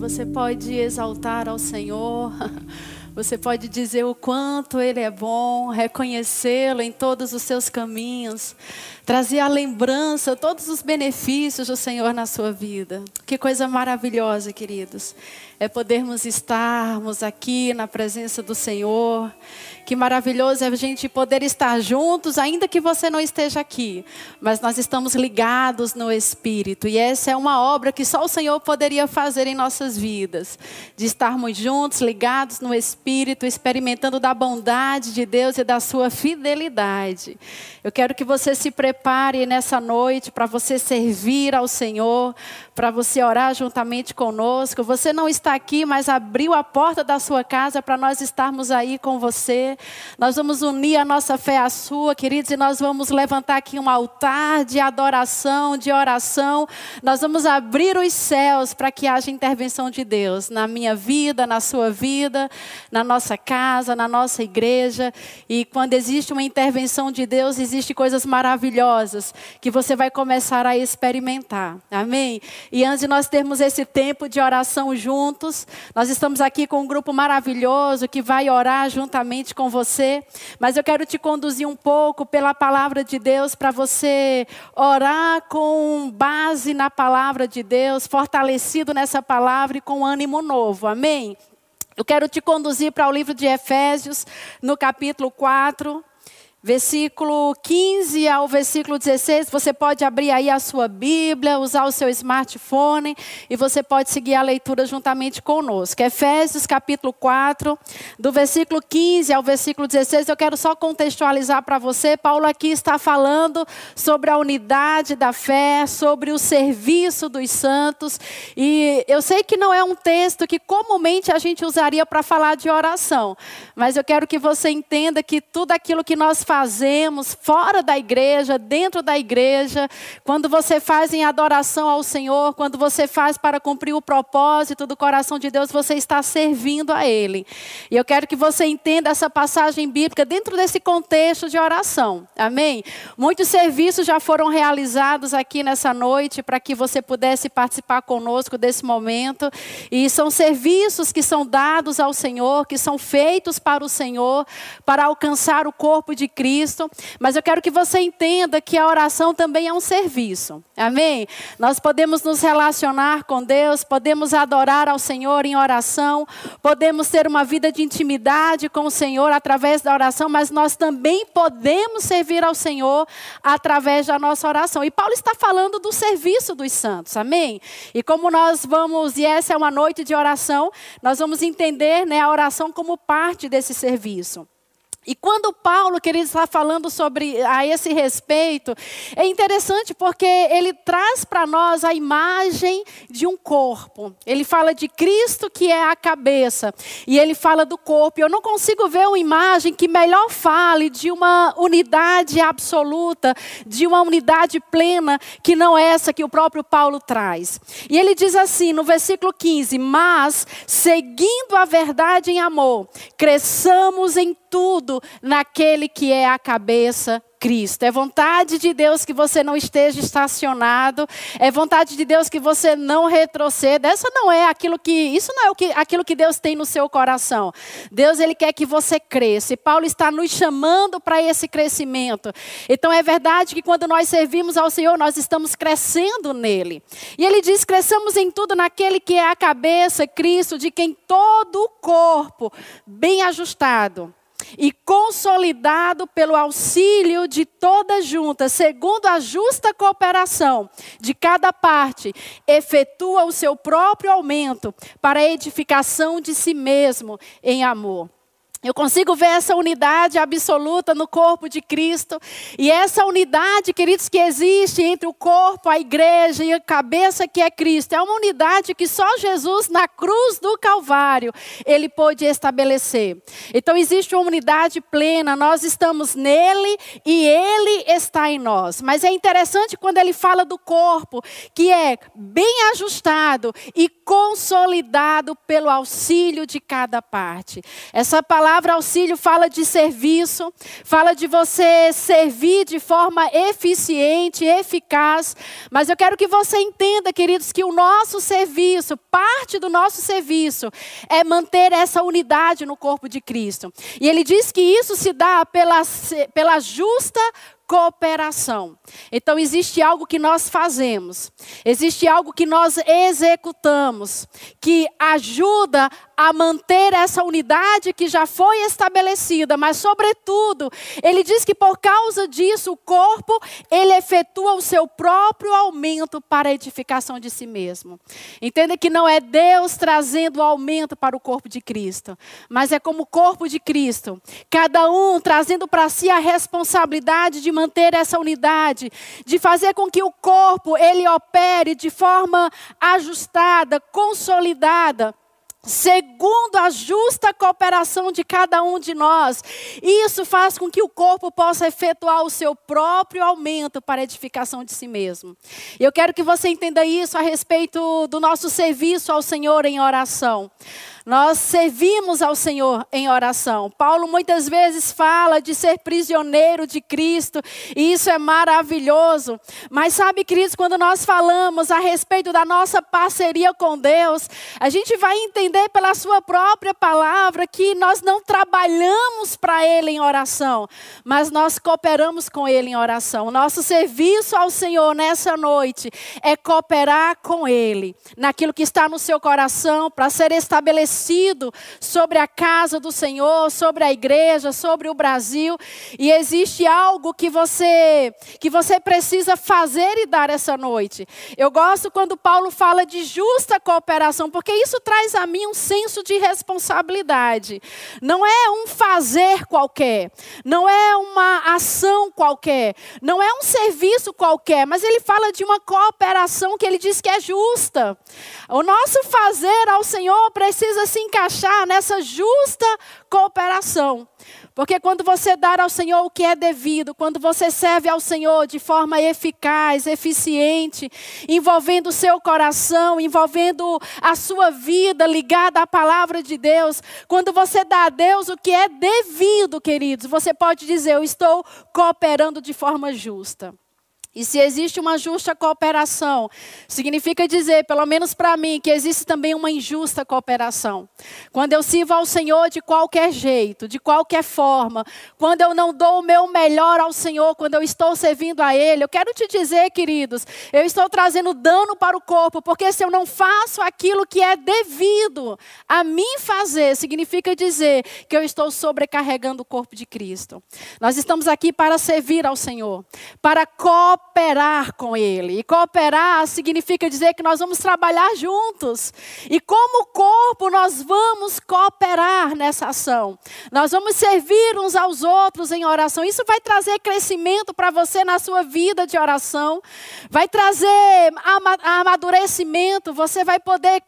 você pode exaltar ao Senhor. Você pode dizer o quanto Ele é bom, reconhecê-lo em todos os seus caminhos, trazer a lembrança, todos os benefícios do Senhor na sua vida. Que coisa maravilhosa, queridos é podermos estarmos aqui na presença do Senhor. Que maravilhoso é a gente poder estar juntos, ainda que você não esteja aqui, mas nós estamos ligados no Espírito. E essa é uma obra que só o Senhor poderia fazer em nossas vidas, de estarmos juntos, ligados no Espírito, experimentando da bondade de Deus e da sua fidelidade. Eu quero que você se prepare nessa noite para você servir ao Senhor, para você orar juntamente conosco. Você não está aqui, mas abriu a porta da sua casa para nós estarmos aí com você. Nós vamos unir a nossa fé à sua, queridos, e nós vamos levantar aqui um altar de adoração, de oração. Nós vamos abrir os céus para que haja intervenção de Deus na minha vida, na sua vida, na nossa casa, na nossa igreja. E quando existe uma intervenção de Deus, existem coisas maravilhosas que você vai começar a experimentar. Amém? E antes de nós termos esse tempo de oração juntos, nós estamos aqui com um grupo maravilhoso que vai orar juntamente com você. Mas eu quero te conduzir um pouco pela palavra de Deus para você orar com base na palavra de Deus, fortalecido nessa palavra e com ânimo novo. Amém? Eu quero te conduzir para o livro de Efésios, no capítulo 4 versículo 15 ao versículo 16. Você pode abrir aí a sua Bíblia, usar o seu smartphone e você pode seguir a leitura juntamente conosco. Efésios capítulo 4, do versículo 15 ao versículo 16. Eu quero só contextualizar para você. Paulo aqui está falando sobre a unidade da fé, sobre o serviço dos santos. E eu sei que não é um texto que comumente a gente usaria para falar de oração, mas eu quero que você entenda que tudo aquilo que nós fazemos fora da igreja, dentro da igreja, quando você faz em adoração ao Senhor, quando você faz para cumprir o propósito do coração de Deus, você está servindo a Ele. E eu quero que você entenda essa passagem bíblica dentro desse contexto de oração. Amém? Muitos serviços já foram realizados aqui nessa noite para que você pudesse participar conosco desse momento. E são serviços que são dados ao Senhor, que são feitos para o Senhor, para alcançar o corpo de Cristo, mas eu quero que você entenda que a oração também é um serviço. Amém? Nós podemos nos relacionar com Deus, podemos adorar ao Senhor em oração, podemos ter uma vida de intimidade com o Senhor através da oração, mas nós também podemos servir ao Senhor através da nossa oração. E Paulo está falando do serviço dos santos. Amém? E como nós vamos, e essa é uma noite de oração, nós vamos entender né, a oração como parte desse serviço. E quando Paulo, querido, está falando sobre a esse respeito, é interessante porque ele traz para nós a imagem de um corpo. Ele fala de Cristo que é a cabeça e ele fala do corpo. Eu não consigo ver uma imagem que melhor fale de uma unidade absoluta, de uma unidade plena que não é essa que o próprio Paulo traz. E ele diz assim no versículo 15: "Mas seguindo a verdade em amor, cresçamos em tudo naquele que é a cabeça, Cristo. É vontade de Deus que você não esteja estacionado. É vontade de Deus que você não retroceda. Essa não é aquilo que isso não é o que, aquilo que Deus tem no seu coração. Deus ele quer que você cresça. E Paulo está nos chamando para esse crescimento. Então é verdade que quando nós servimos ao Senhor, nós estamos crescendo nele. E ele diz: "Cresçamos em tudo naquele que é a cabeça, Cristo, de quem todo o corpo bem ajustado e consolidado pelo auxílio de toda junta, segundo a justa cooperação de cada parte, efetua o seu próprio aumento para a edificação de si mesmo em amor. Eu consigo ver essa unidade absoluta no corpo de Cristo. E essa unidade, queridos, que existe entre o corpo, a igreja e a cabeça que é Cristo, é uma unidade que só Jesus, na cruz do Calvário, ele pôde estabelecer. Então existe uma unidade plena, nós estamos nele e ele está em nós. Mas é interessante quando ele fala do corpo, que é bem ajustado e consolidado pelo auxílio de cada parte. Essa palavra palavra auxílio fala de serviço, fala de você servir de forma eficiente, eficaz. Mas eu quero que você entenda, queridos, que o nosso serviço, parte do nosso serviço, é manter essa unidade no corpo de Cristo. E ele diz que isso se dá pela, pela justa cooperação. Então, existe algo que nós fazemos, existe algo que nós executamos, que ajuda a manter essa unidade que já foi estabelecida, mas sobretudo, ele diz que por causa disso o corpo, ele efetua o seu próprio aumento para a edificação de si mesmo. Entenda que não é Deus trazendo aumento para o corpo de Cristo, mas é como o corpo de Cristo, cada um trazendo para si a responsabilidade de manter essa unidade, de fazer com que o corpo ele opere de forma ajustada, consolidada segundo a justa cooperação de cada um de nós. Isso faz com que o corpo possa efetuar o seu próprio aumento para a edificação de si mesmo. Eu quero que você entenda isso a respeito do nosso serviço ao Senhor em oração. Nós servimos ao Senhor em oração. Paulo muitas vezes fala de ser prisioneiro de Cristo, e isso é maravilhoso. Mas sabe, queridos, quando nós falamos a respeito da nossa parceria com Deus, a gente vai entender pela Sua própria palavra que nós não trabalhamos para Ele em oração, mas nós cooperamos com Ele em oração. Nosso serviço ao Senhor nessa noite é cooperar com Ele naquilo que está no seu coração para ser estabelecido estabelecido sobre a casa do Senhor, sobre a igreja, sobre o Brasil, e existe algo que você que você precisa fazer e dar essa noite. Eu gosto quando Paulo fala de justa cooperação, porque isso traz a mim um senso de responsabilidade. Não é um fazer qualquer, não é uma ação qualquer, não é um serviço qualquer, mas ele fala de uma cooperação que ele diz que é justa. O nosso fazer ao Senhor precisa precisa se encaixar nessa justa cooperação. Porque quando você dar ao Senhor o que é devido, quando você serve ao Senhor de forma eficaz, eficiente, envolvendo o seu coração, envolvendo a sua vida ligada à palavra de Deus, quando você dá a Deus o que é devido, queridos, você pode dizer: Eu estou cooperando de forma justa. E se existe uma justa cooperação, significa dizer, pelo menos para mim, que existe também uma injusta cooperação. Quando eu sirvo ao Senhor de qualquer jeito, de qualquer forma, quando eu não dou o meu melhor ao Senhor, quando eu estou servindo a Ele, eu quero te dizer, queridos, eu estou trazendo dano para o corpo, porque se eu não faço aquilo que é devido a mim fazer, significa dizer que eu estou sobrecarregando o corpo de Cristo. Nós estamos aqui para servir ao Senhor, para cooperar cooperar com Ele. E cooperar significa dizer que nós vamos trabalhar juntos. E como corpo, nós vamos cooperar nessa ação. Nós vamos servir uns aos outros em oração. Isso vai trazer crescimento para você na sua vida de oração. Vai trazer amadurecimento. Você vai poder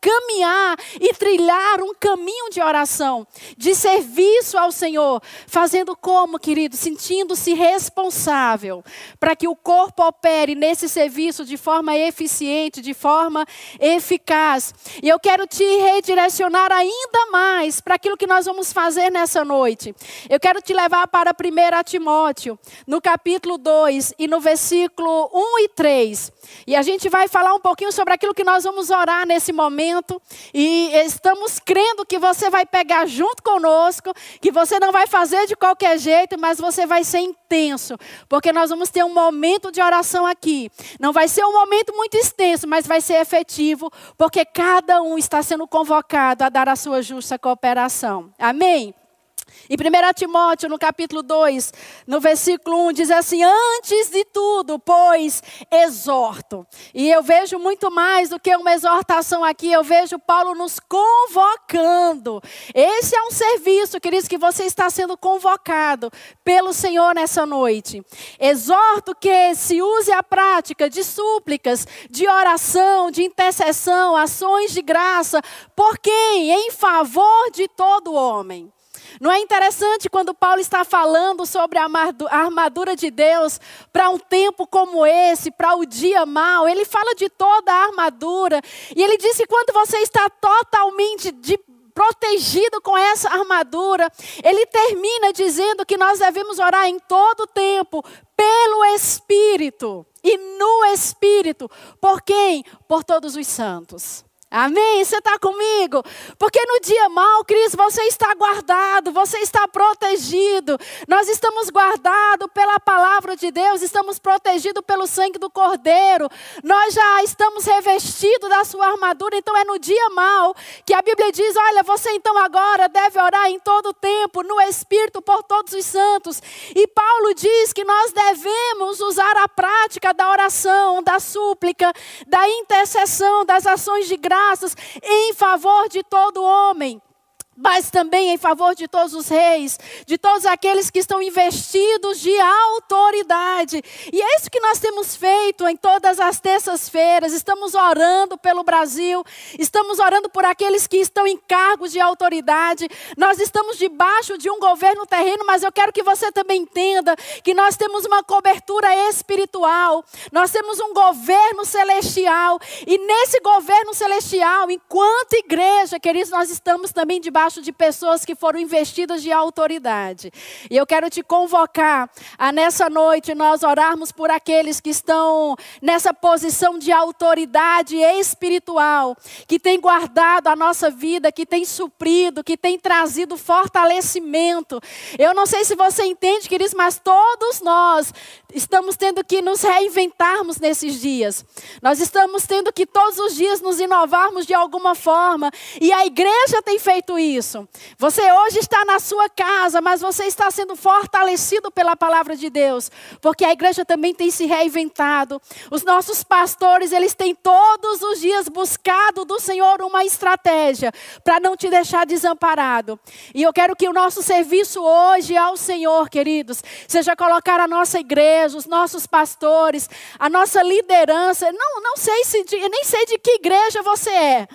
caminhar e trilhar um caminho de oração, de serviço ao Senhor, fazendo como, querido, sentindo-se responsável para que o corpo opere nesse serviço de forma eficiente, de forma eficaz. E eu quero te redirecionar ainda mais para aquilo que nós vamos fazer nessa noite. Eu quero te levar para 1 Timóteo, no capítulo 2 e no versículo 1 e 3. E a gente vai falar um pouquinho sobre aquilo que nós vamos orar nesse momento momento e estamos crendo que você vai pegar junto conosco, que você não vai fazer de qualquer jeito, mas você vai ser intenso, porque nós vamos ter um momento de oração aqui. Não vai ser um momento muito extenso, mas vai ser efetivo, porque cada um está sendo convocado a dar a sua justa cooperação. Amém? Em 1 Timóteo, no capítulo 2, no versículo 1, diz assim: Antes de tudo, pois, exorto. E eu vejo muito mais do que uma exortação aqui, eu vejo Paulo nos convocando. Esse é um serviço, queridos, que você está sendo convocado pelo Senhor nessa noite. Exorto que se use a prática de súplicas, de oração, de intercessão, ações de graça, por quem? Em favor de todo homem não é interessante quando Paulo está falando sobre a armadura de Deus para um tempo como esse, para o dia mau? Ele fala de toda a armadura. E ele diz que quando você está totalmente de protegido com essa armadura, ele termina dizendo que nós devemos orar em todo tempo pelo Espírito e no Espírito. Por quem? Por todos os santos. Amém? Você está comigo? Porque no dia mal, Cris, você está guardado, você está protegido. Nós estamos guardados pela palavra de Deus, estamos protegidos pelo sangue do Cordeiro. Nós já estamos revestidos da sua armadura. Então é no dia mal que a Bíblia diz: olha, você então agora deve orar em todo tempo, no Espírito, por todos os santos. E Paulo diz que nós devemos usar a prática da oração, da súplica, da intercessão, das ações de graça em favor de todo homem mas também em favor de todos os reis, de todos aqueles que estão investidos de autoridade. E é isso que nós temos feito em todas as terças-feiras. Estamos orando pelo Brasil, estamos orando por aqueles que estão em cargos de autoridade. Nós estamos debaixo de um governo terreno, mas eu quero que você também entenda que nós temos uma cobertura espiritual, nós temos um governo celestial, e nesse governo celestial, enquanto igreja, queridos, nós estamos também debaixo debaixo de pessoas que foram investidas de autoridade. E eu quero te convocar a nessa noite nós orarmos por aqueles que estão nessa posição de autoridade espiritual, que tem guardado a nossa vida, que tem suprido, que tem trazido fortalecimento. Eu não sei se você entende, queridos, mas todos nós estamos tendo que nos reinventarmos nesses dias. Nós estamos tendo que todos os dias nos inovarmos de alguma forma. E a igreja tem feito isso isso. Você hoje está na sua casa, mas você está sendo fortalecido pela palavra de Deus, porque a igreja também tem se reinventado. Os nossos pastores, eles têm todos os dias buscado do Senhor uma estratégia para não te deixar desamparado. E eu quero que o nosso serviço hoje ao Senhor, queridos, seja colocar a nossa igreja, os nossos pastores, a nossa liderança. Não, não sei se de, nem sei de que igreja você é.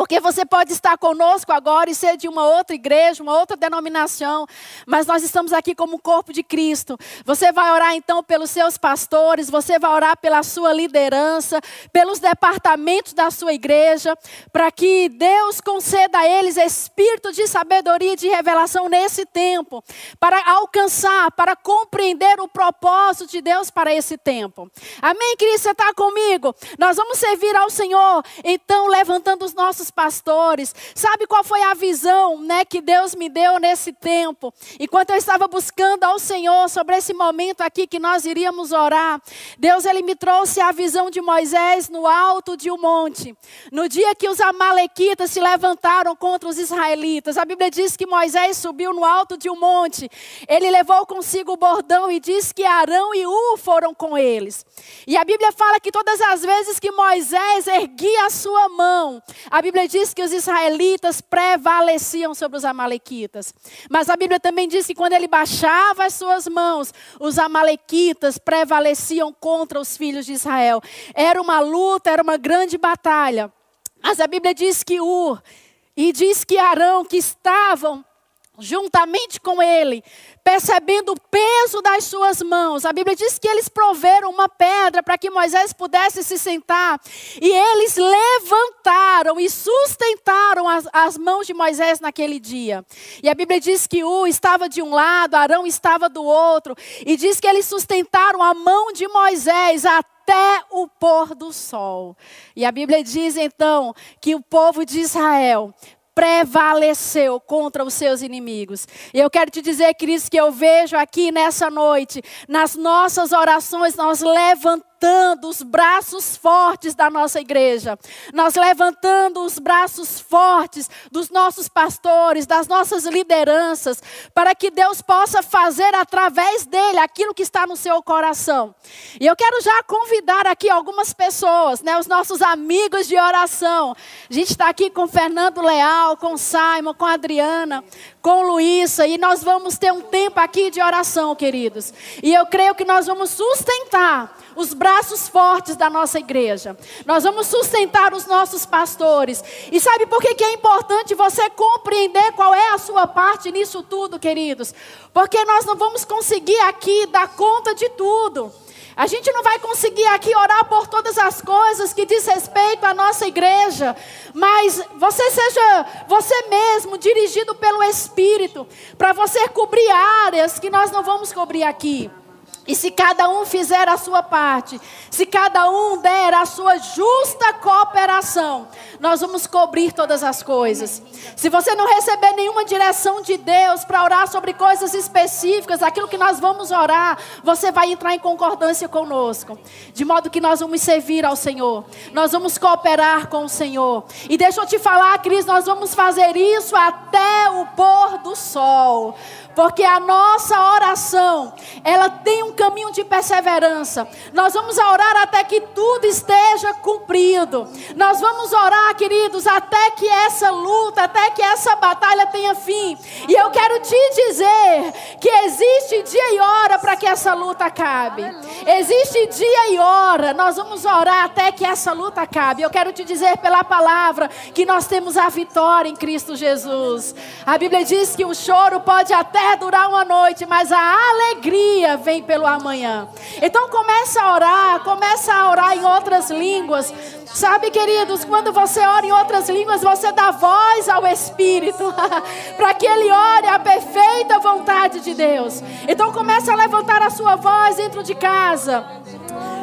Porque você pode estar conosco agora e ser de uma outra igreja, uma outra denominação, mas nós estamos aqui como corpo de Cristo. Você vai orar então pelos seus pastores, você vai orar pela sua liderança, pelos departamentos da sua igreja, para que Deus conceda a eles espírito de sabedoria e de revelação nesse tempo, para alcançar, para compreender o propósito de Deus para esse tempo. Amém, Cristo? Você está comigo? Nós vamos servir ao Senhor, então, levantando os nossos pastores. Sabe qual foi a visão, né, que Deus me deu nesse tempo? Enquanto eu estava buscando ao Senhor sobre esse momento aqui que nós iríamos orar, Deus ele me trouxe a visão de Moisés no alto de um monte. No dia que os amalequitas se levantaram contra os israelitas, a Bíblia diz que Moisés subiu no alto de um monte. Ele levou consigo o bordão e diz que Arão e U foram com eles. E a Bíblia fala que todas as vezes que Moisés erguia a sua mão, a Bíblia Bíblia diz que os israelitas prevaleciam sobre os amalequitas. Mas a Bíblia também diz que quando ele baixava as suas mãos, os amalequitas prevaleciam contra os filhos de Israel. Era uma luta, era uma grande batalha. Mas a Bíblia diz que Ur e diz que Arão, que estavam juntamente com ele, percebendo o peso das suas mãos. A Bíblia diz que eles proveram uma pedra para que Moisés pudesse se sentar. E eles levantaram e sustentaram as, as mãos de Moisés naquele dia. E a Bíblia diz que U estava de um lado, Arão estava do outro. E diz que eles sustentaram a mão de Moisés até o pôr do sol. E a Bíblia diz então que o povo de Israel prevaleceu contra os seus inimigos. E eu quero te dizer, Cristo, que eu vejo aqui nessa noite, nas nossas orações, nós levantamos levantando os braços fortes da nossa igreja, nós levantando os braços fortes dos nossos pastores, das nossas lideranças, para que Deus possa fazer através dele aquilo que está no seu coração. E eu quero já convidar aqui algumas pessoas, né, os nossos amigos de oração. A gente está aqui com Fernando Leal, com Simon, com Adriana, com Luísa, e nós vamos ter um tempo aqui de oração, queridos. E eu creio que nós vamos sustentar os braços fortes da nossa igreja. Nós vamos sustentar os nossos pastores. E sabe por que, que é importante você compreender qual é a sua parte nisso tudo, queridos? Porque nós não vamos conseguir aqui dar conta de tudo. A gente não vai conseguir aqui orar por todas as coisas que diz respeito à nossa igreja, mas você seja você mesmo dirigido pelo Espírito, para você cobrir áreas que nós não vamos cobrir aqui. E se cada um fizer a sua parte, se cada um der a sua justa cooperação, nós vamos cobrir todas as coisas. Se você não receber nenhuma direção de Deus para orar sobre coisas específicas, aquilo que nós vamos orar, você vai entrar em concordância conosco. De modo que nós vamos servir ao Senhor. Nós vamos cooperar com o Senhor. E deixa eu te falar, Cris, nós vamos fazer isso até o pôr do sol. Porque a nossa oração, ela tem um caminho de perseverança. Nós vamos orar até que tudo esteja cumprido. Nós vamos orar, queridos, até que essa luta, até que essa batalha tenha fim. E eu quero te dizer que existe dia e hora para que essa luta acabe. Existe dia e hora. Nós vamos orar até que essa luta acabe. Eu quero te dizer pela palavra que nós temos a vitória em Cristo Jesus. A Bíblia diz que o choro pode até durar uma noite, mas a alegria vem pelo amanhã. Então começa a orar, começa a orar em outras línguas. Sabe, queridos, quando você ora em outras línguas, você dá voz ao Espírito para que ele ore a perfeita vontade de Deus. Então começa a levantar a sua voz dentro de casa.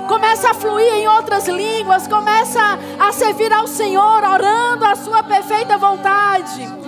Começa a fluir em outras línguas, começa a servir ao Senhor orando a sua perfeita vontade.